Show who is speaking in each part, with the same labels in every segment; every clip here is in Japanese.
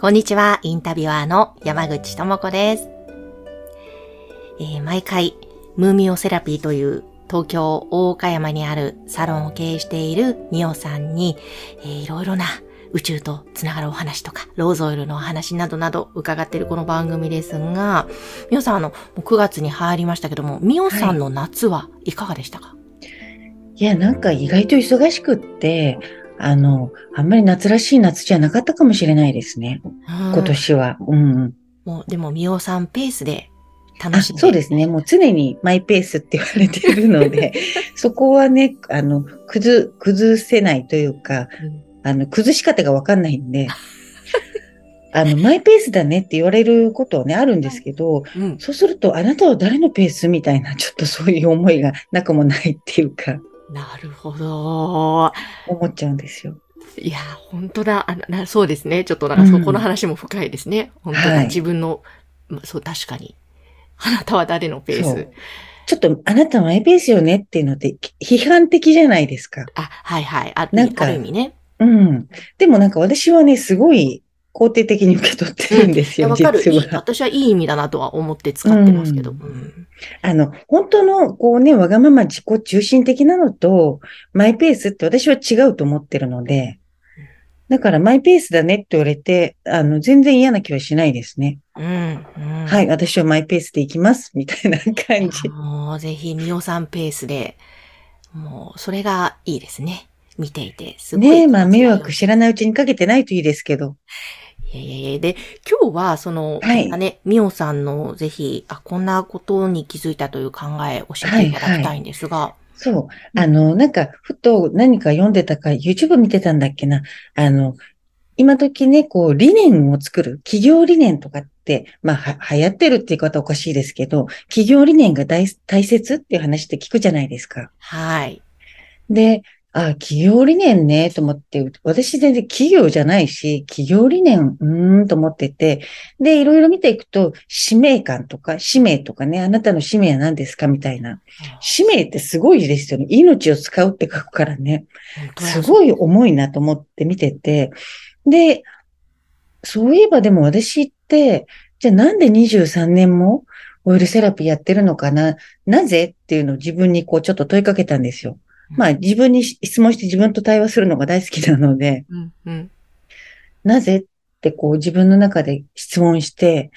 Speaker 1: こんにちは、インタビュアーの山口智子です。えー毎回、ムーミオセラピーという東京大岡山にあるサロンを経営しているミオさんに、えーいろいろな宇宙とつながるお話とか、ローズオイルのお話などなど伺っているこの番組ですが、ミオさんあの、9月に入りましたけども、ミオさんの夏はいかがでしたか、
Speaker 2: いやなんか意外と忙しくってあのあんまり夏らしい夏じゃなかったかもしれないですね。
Speaker 1: うん。
Speaker 2: 今年は。うん。
Speaker 1: もう、でもミオさんペースで
Speaker 2: あ
Speaker 1: 楽しんで。
Speaker 2: そうですね。もう常にマイペースって言われているので、そこはね、あの、崩、崩せないというか、
Speaker 1: うん。
Speaker 2: あの、崩し方がわかんないんで、あの、マイペースだねって言われることはね、あるんですけど、
Speaker 1: うん。
Speaker 2: そうすると、あなたは誰のペースみたいな、ちょっとそういう思いがなくもないっていうか、
Speaker 1: なるほど。
Speaker 2: 思っちゃうんですよ。
Speaker 1: いや、本当だあな。そうですね。ちょっとなんかそこの話も深いですね。本当だ。
Speaker 2: はい
Speaker 1: 自分の、まそう、確かに。あなたは誰のペース？
Speaker 2: ちょっと、あなたマイペースよねっていうのって、批判的じゃないですか。
Speaker 1: あ、はいはい。あ
Speaker 2: なんか
Speaker 1: ある意味ね。
Speaker 2: うん。でもなんか私はね、すごい肯定的に受け取ってるんですよ、
Speaker 1: わかる。いい
Speaker 2: 実は。
Speaker 1: 私はいい意味だなとは思って使ってますけど。
Speaker 2: う
Speaker 1: うん
Speaker 2: あの、本当の、こうね、わがまま自己中心的なのと、マイペースって私は違うと思ってるので、だからマイペースだねって言われて、あの、全然嫌な気はしないですね。
Speaker 1: うん。うん
Speaker 2: はい、私はマイペースで行きます、みたいな感じ。
Speaker 1: もう、ぜひ、みおさんペースで、もう、それがいいですね。見ていて、すごい。
Speaker 2: ねえ、まあ迷惑知らないうちにかけてないといいですけど。
Speaker 1: いやいやいや、で、今日は、その、
Speaker 2: はい
Speaker 1: ね、みおさんのぜひ、あ、こんなことに気づいたという考え、教えていただきたいんですが、
Speaker 2: そう。あの、なんか、ふと何か読んでたか、YouTube 見てたんだっけな。あの、今時ね、こう、理念を作る、企業理念とかって、まあ、は、流行ってるって言い方おかしいですけど、企業理念が大、大切っていう話って聞くじゃないですか。
Speaker 1: はい。
Speaker 2: で、あ、企業理念ね、と思って、私全然企業じゃないし、企業理念、うーん、と思ってて、で、いろいろ見ていくと、使命感とか、使命とかね、あなたの使命は何ですかみたいな。使命ってすごいですよね。命を使うって書くからね。すごい重いなと思って見てて。で、そういえばでも私って、じゃあなんで23年もオイルセラピーやってるのかな？なぜ？っていうのを自分にこうちょっと問いかけたんですよ。まあ自分に質問して自分と対話するのが大好きなので、
Speaker 1: うん、うん。
Speaker 2: なぜってこう自分の中で質問して、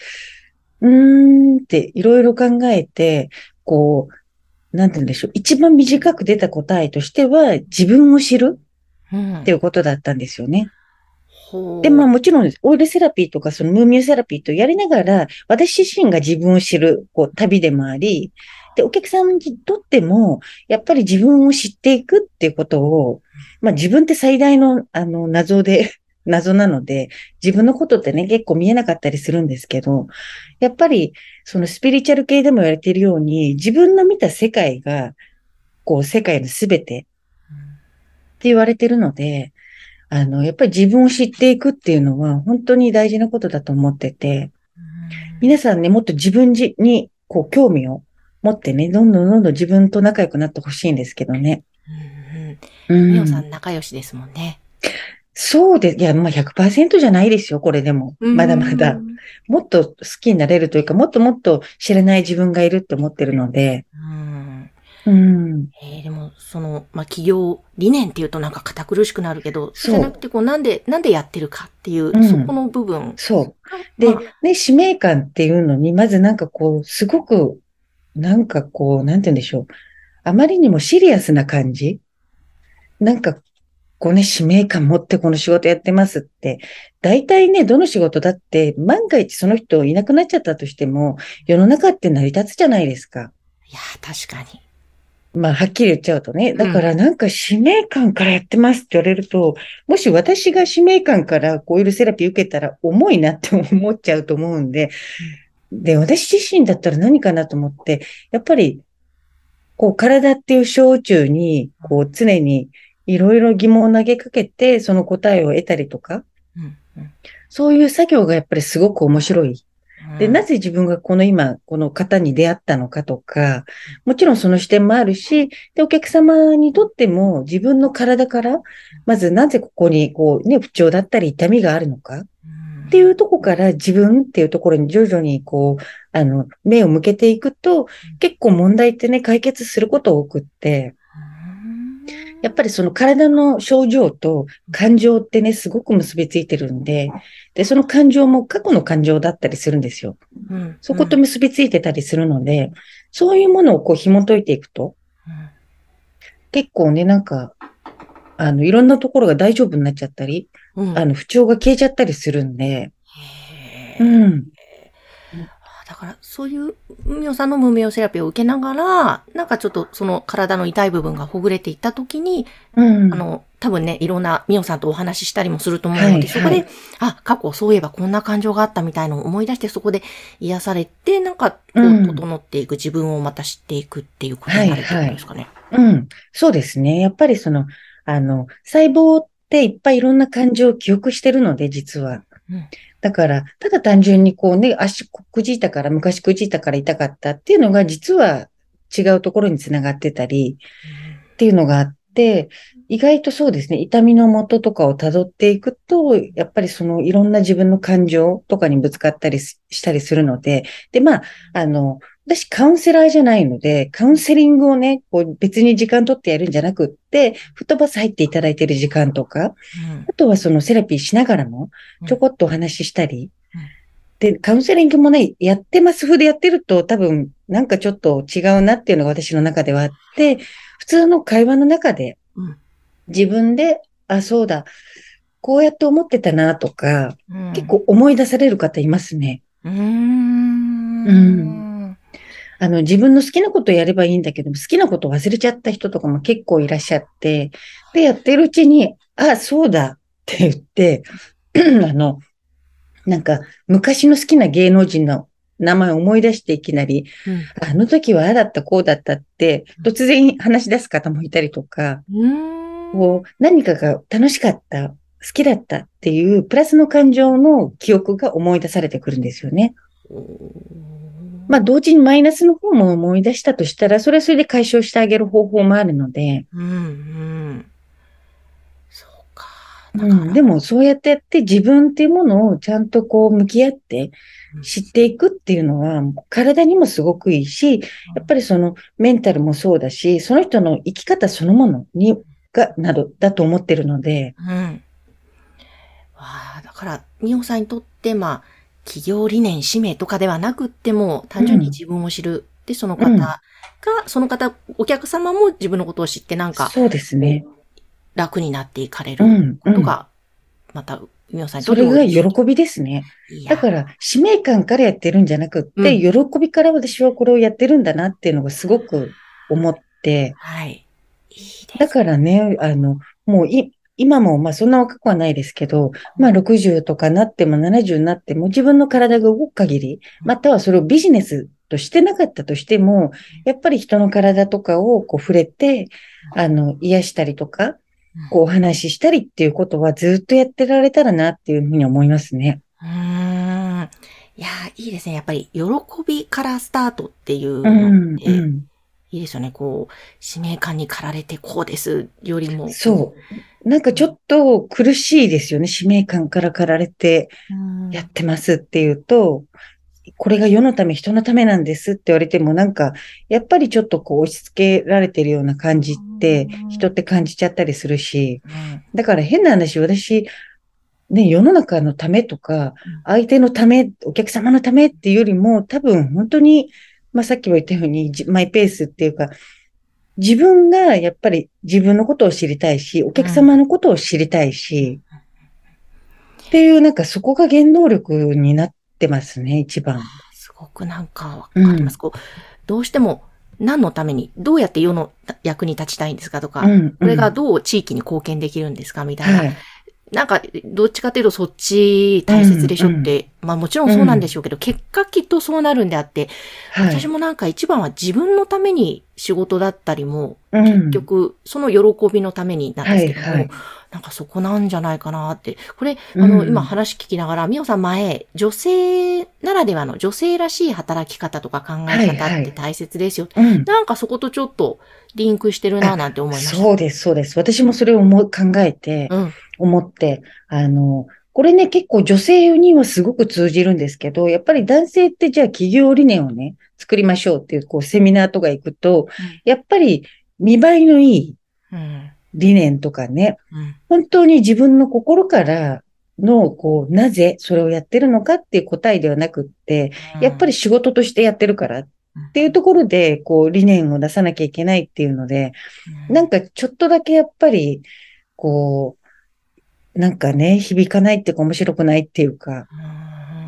Speaker 2: うーんっていろいろ考えて、こう、なんて言うんでしょう。一番短く出た答えとしては、自分を知る
Speaker 1: うん。
Speaker 2: っていうことだったんですよね。
Speaker 1: ほう
Speaker 2: で、まあもちろん、オイルセラピーとかそのムーミューセラピーとやりながら、私自身が自分を知る、こう、旅でもあり、で、お客さんにとっても、やっぱり自分を知っていくっていうことを、まあ自分って最大の、あの、謎で、謎なので、自分のことってね、結構見えなかったりするんですけど、やっぱり、そのスピリチュアル系でも言われているように、自分の見た世界が、こう、世界のすべてって言われてるので、あの、やっぱり自分を知っていくっていうのは本当に大事なことだと思ってて、皆さんね、もっと自分じに、こう、興味を持ってね、どんどんどんどん自分と仲良くなってほしいんですけどね。
Speaker 1: うんうん。
Speaker 2: うん
Speaker 1: みおさん仲良しですもんね。
Speaker 2: そうで、いや、まあ100%じゃないですよ、これでも。まだまだ。もっと好きになれるというか、もっともっと知らない自分がいるって思ってるので、
Speaker 1: うん。
Speaker 2: うん。
Speaker 1: えーでも、その、まあ、企業理念っていうとなんか堅苦しくなるけど、
Speaker 2: そう
Speaker 1: じゃなくて、こう、なんで、なんでやってるかっていう、
Speaker 2: うん
Speaker 1: そこの部分。
Speaker 2: そう。で
Speaker 1: まあ、
Speaker 2: ね、使命感っていうのに、まずなんかこう、すごく、なんかこう、なんて言うんでしょう。あまりにもシリアスな感じなんか、こうね、使命感持ってこの仕事やってますって、大体ね、どの仕事だって、万が一その人いなくなっちゃったとしても、世の中って成り立つじゃないですか。
Speaker 1: いやー、確かに。
Speaker 2: まあ、はっきり言っちゃうとね。だからなんか使命感からやってますって言われると、もし私が使命感からこういうセラピー受けたら重いなって思っちゃうと思うんで、で、私自身だったら何かなと思って、やっぱり、こう体っていう小宇宙に、こう常にいろいろ疑問を投げかけて、その答えを得たりとか、そういう作業がやっぱりすごく面白い。で、なぜ自分がこの今、この方に出会ったのかとか、もちろんその視点もあるし、で、お客様にとっても自分の体から、まずなぜここにこうね、不調だったり痛みがあるのかっていうとこから自分っていうところに徐々にこう、あの、目を向けていくと、結構問題ってね、解決すること多くって、やっぱりその体の症状と感情ってね、すごく結びついてるんで、で、その感情も過去の感情だったりするんですよ。うん、そこと結びついてたりするので、そういうものをこう紐解いていくと、結構ね、なんか、あの、いろんなところが大丈夫になっちゃったり、うん、あの、不調が消えちゃったりするんで、
Speaker 1: うん。だから、そういう、みおさんの無名セラピーを受けながら、なんかちょっとその体の痛い部分がほぐれていったときに、うん、あの、多分ね、いろんなみおさんとお話ししたりもすると思うので、はいはい、そこで、あ、過去そういえばこんな感情があったみたいのを思い出して、そこで癒されて、なんか、整っていく、自分をまた知っていくっていうことになるってことですかね。
Speaker 2: はいはい、うん。そうですね。やっぱりその、あの、細胞っていっぱいいろんな感情を記憶してるので、実は。うんだから、ただ単純にこうね、足くじいたから、昔くじいたから痛かったっていうのが、実は違うところにつながってたり、っていうのがあって、意外とそうですね、痛みの元とかを辿っていくと、やっぱりそのいろんな自分の感情とかにぶつかったりしたりするので、で、まあ、あの、私カウンセラーじゃないので、カウンセリングをね、こう別に時間取ってやるんじゃなくって、フットバス入っていただいている時間とか、うん、あとはそのセラピーしながらも、ちょこっとお話ししたり、うん、で、カウンセリングもね、やってます。風でやってると多分なんかちょっと違うなっていうのが私の中ではあって、普通の会話の中で、自分で、あ、そうだ、こうやって思ってたなとか、うん、結構思い出される方いますね。うん。うんあの、自分の好きなことをやればいいんだけども、好きなことを忘れちゃった人とかも結構いらっしゃって、で、やってるうちに、あ、そうだって言って、あの、なんか、昔の好きな芸能人の名前を思い出していきなり、うん、あの時はああだった、こうだったって、突然話し出す方もいたりとか、こう何かが楽しかった、好きだったっていう、プラスの感情の記憶が思い出されてくるんですよね。まあ、同時にマイナスの方も思い出したとしたら、それはそれで解消してあげる方法もあるので。うん、うん。そうか。うん、でも、そうやってやって自分っていうものをちゃんとこう向き合って知っていくっていうのは、体にもすごくいいし、やっぱりそのメンタルもそうだし、その人の生き方そのものに、が、などだと思ってるので。うん。
Speaker 1: わあ、だから、美穂さんにとって、まあ、企業理念、使命とかではなくっても、単純に自分を知る。うん、で、その方が、うん、その方、お客様も自分のことを知ってなんか、
Speaker 2: そうですね。
Speaker 1: 楽になっていかれることが、また、皆さん
Speaker 2: それが喜びですね。だから、使命感からやってるんじゃなくって、うん、喜びから私はこれをやってるんだなっていうのがすごく思って、はい。いいだからね、あの、もうい、今もまあそんな若くはないですけど、まあ60とかなっても70になっても自分の体が動く限り、またはそれをビジネスとしてなかったとしても、やっぱり人の体とかをこう触れて、あの、癒したりとか、こうお話ししたりっていうことはずっとやってられたらなっていうふうに思いますね。うん。
Speaker 1: いや、いいですね。やっぱり喜びからスタートっていうのって、うんうんいいですよね。こう、使命感に駆られてこうですよりも。
Speaker 2: そう。なんかちょっと苦しいですよね。使命感から駆られてやってますっていうと、これが世のため、人のためなんですって言われても、なんか、やっぱりちょっとこう押し付けられてるような感じって、人って感じちゃったりするし、だから変な話、私、ね、世の中のためとか、相手のため、お客様のためっていうよりも、多分本当にまあ、さっきも言ったように、マイペースっていうか、自分がやっぱり自分のことを知りたいし、お客様のことを知りたいし、うん、っていうなんかそこが原動力になってますね、一番。
Speaker 1: すごくなんかわかります。うん、こうどうしても何のために、どうやって世の役に立ちたいんですかとか、
Speaker 2: うん
Speaker 1: これがどう地域に貢献できるんですかみたいな。
Speaker 2: はい。
Speaker 1: なんか、どっちかというとそっち大切でしょって、まあもちろんそうなんでしょうけど、結果きっとそうなるんであって、
Speaker 2: はい。
Speaker 1: 私もなんか一番は自分のために仕事だったりも、
Speaker 2: うん
Speaker 1: 結局、その喜びのためになんですけども、
Speaker 2: はいはい
Speaker 1: なんかそこなんじゃないかなって。これ、あ
Speaker 2: うん
Speaker 1: の、今話聞きながら、みおさん前、女性ならではの女性らしい働き方とか考え方
Speaker 2: はいはい
Speaker 1: って大切ですよ。
Speaker 2: うん。
Speaker 1: なんかそことちょっとリンクしてるななんて思いました。
Speaker 2: そうです、そうです。私もそれを思う考えて、
Speaker 1: うん。
Speaker 2: 思って、あの、これね、結構女性にはすごく通じるんですけど、やっぱり男性ってじゃあ企業理念をね、作りましょうっていう、こう、セミナーとか行くと、やっぱり見栄えのいい
Speaker 1: うん。
Speaker 2: 理念とかね、
Speaker 1: うん。
Speaker 2: 本当に自分の心からの、こう、なぜそれをやってるのかっていう答えではなくって、やっぱり仕事としてやってるからっていうところで、こう、理念を出さなきゃいけないっていうので、
Speaker 1: うん、
Speaker 2: なんかちょっとだけやっぱり、こう、なんかね、響かないっていうか面白くないっていうか、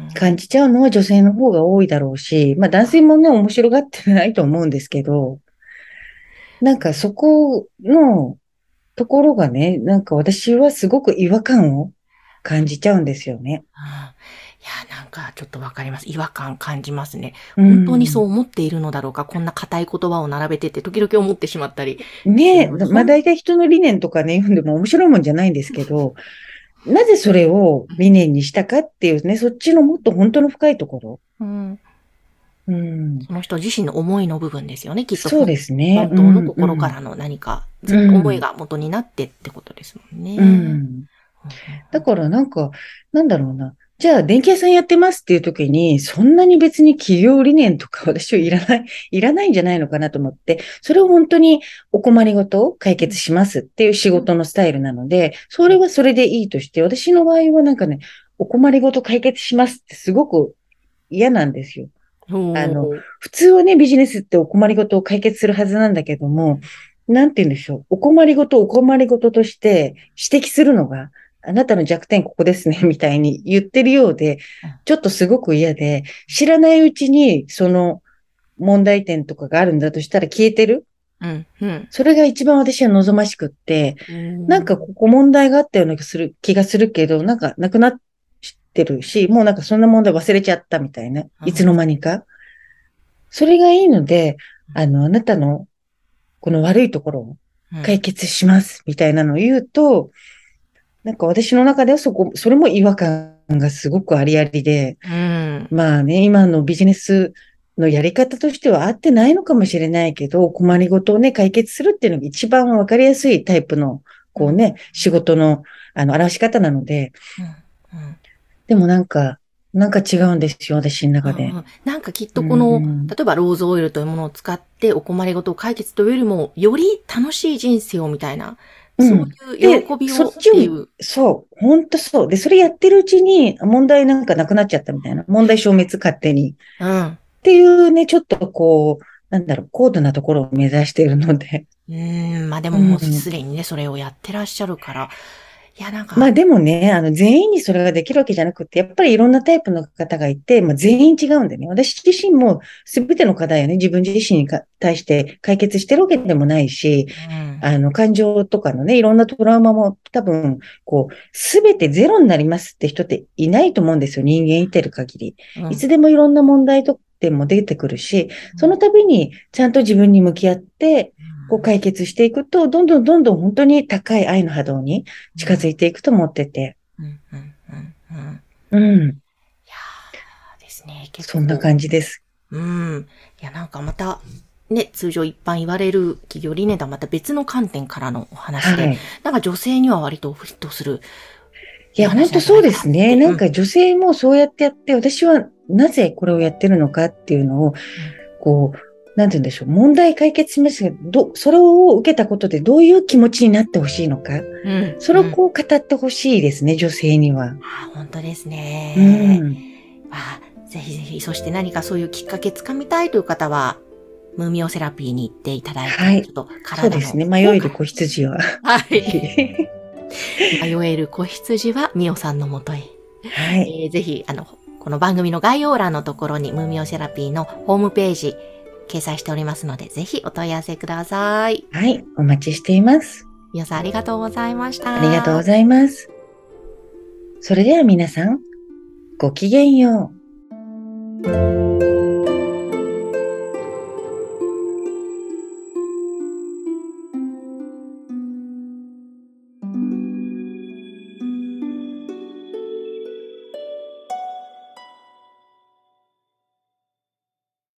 Speaker 1: うん、
Speaker 2: 感じちゃうのは女性の方が多いだろうし、まあ男性もね、面白がってないと思うんですけど、なんかそこのところがね、なんか私はすごく違和感を感じちゃうんですよね。
Speaker 1: や、なんかちょっとわかります。違和感感じますね。
Speaker 2: うん
Speaker 1: 本当にそう思っているのだろうか、こんな硬い言葉を並べてって時々思ってしまったり。
Speaker 2: ねえ、まあ大体人の理念とかね、読んでも面白いもんじゃないんですけど、なぜそれを理念にしたかっていうね、そっちのもっと本当の深いところ。
Speaker 1: うん、
Speaker 2: うん。
Speaker 1: その人自身の思いの部分ですよね、きっと。
Speaker 2: そうですね。
Speaker 1: 本当の心からの何か、ずっと思いが元になってってことですもんね。
Speaker 2: うん。うん。だからなんか、なんだろうな。じゃあ、電気屋さんやってますっていう時に、そんなに別に企業理念とか 私はいらない、いらないんじゃないのかなと思って、それを本当にお困りごとを解決しますっていう仕事のスタイルなので、それはそれでいいとして、私の場合はなんかね、お困りごと解決しますってすごく嫌なんですよ。
Speaker 1: うん
Speaker 2: あの、普通はね、ビジネスってお困りごとを解決するはずなんだけども、なんて言うんでしょう。お困りごとをお困りごととして指摘するのが、あなたの弱点ここですね、みたいに言ってるようで、ちょっとすごく嫌で、知らないうちにその問題点とかがあるんだとしたら消えてる？
Speaker 1: うん、うん。
Speaker 2: それが一番私は望ましくって、なんかここ問題があったような気がする気がするけど、なんかなくなってるし、もうなんかそんな問題忘れちゃったみたいな。いつの間にか。それがいいので、あの、あなたのこの悪いところを
Speaker 1: うん、
Speaker 2: 解決しますみたいなのを言うと、なんか私の中ではそこ、それも違和感がすごくありありで、
Speaker 1: うん。
Speaker 2: まあね、今のビジネスのやり方としては合ってないのかもしれないけど、困りごとをね、解決するっていうのが一番わかりやすいタイプの、こうね、仕事の、あの、表し方なので、
Speaker 1: うんうん
Speaker 2: でもなんか、なんか違うんですよ、私の中で
Speaker 1: うん。うんなんかきっとこの、
Speaker 2: うん
Speaker 1: 例えばローズオイルというものを使ってお困りごとを解決というよりも、より楽しい人生をみたいな、
Speaker 2: うん
Speaker 1: そういう喜びをっ
Speaker 2: でそっちを
Speaker 1: ていう。
Speaker 2: そう、ほんとそう。で、それやってるうちに問題なんかなくなっちゃったみたいな。問題消滅勝手に。
Speaker 1: うん。
Speaker 2: っていうね、ちょっとこう、なんだろう、高度なところを目指しているので。
Speaker 1: うーん、まあでももうすでにね、それをやってらっしゃるから。いや、なんか、
Speaker 2: まあでもね、あの、全員にそれができるわけじゃなくて、やっぱりいろんなタイプの方がいて、まあ全員違うんでね。私自身も全ての課題をね、自分自身にか対して解決してるわけでもないし、
Speaker 1: うん
Speaker 2: あの、感情とかのね、いろんなトラウマも多分、こう、すべてゼロになりますって人っていないと思うんですよ。人間生きてる限り。
Speaker 1: うん
Speaker 2: いつでもいろんな問題と点も出てくるし、その度にちゃんと自分に向き合って、こう解決していくと、どんどんどんどん本当に高い愛の波動に近づいていくと思ってて。
Speaker 1: うん、うん、うん、うん。い
Speaker 2: うん。
Speaker 1: やーですね、結構。
Speaker 2: そんな感じです。
Speaker 1: うん。いや、なんかまた、ね、通常一般言われる企業理念とはまた別の観点からのお話で、
Speaker 2: はい。
Speaker 1: なんか女性には割とフィットする。
Speaker 2: いや、本当そうですね。
Speaker 1: うん
Speaker 2: なんか女性もそうやってやって、私はなぜこれをやってるのかっていうのを、こう、なんて言うんでしょう。問題解決しますが、ど、それを受けたことでどういう気持ちになってほしいのか。
Speaker 1: うん。
Speaker 2: それを
Speaker 1: うん
Speaker 2: こう語ってほしいですね、女性には。
Speaker 1: あー本当です
Speaker 2: う
Speaker 1: ね。
Speaker 2: ん。
Speaker 1: あーぜひぜひ、そして何かそういうきっかけつかみたいという方は、ムーミオセラピーに行っていただいて、
Speaker 2: はい
Speaker 1: ちょっと
Speaker 2: そう
Speaker 1: 体の。
Speaker 2: ですね。迷える子羊は。
Speaker 1: はい。迷える子羊はミオさんのもとへ。
Speaker 2: はい。
Speaker 1: えーぜひ、あの、この番組の概要欄のところに、ムーミオセラピーのホームページ掲載しておりますので、ぜひお問い合わせください。
Speaker 2: はい、お待ちしています。
Speaker 1: 皆さんありがとうございました。
Speaker 2: ありがとうございます。それでは皆さん、ごきげんよう。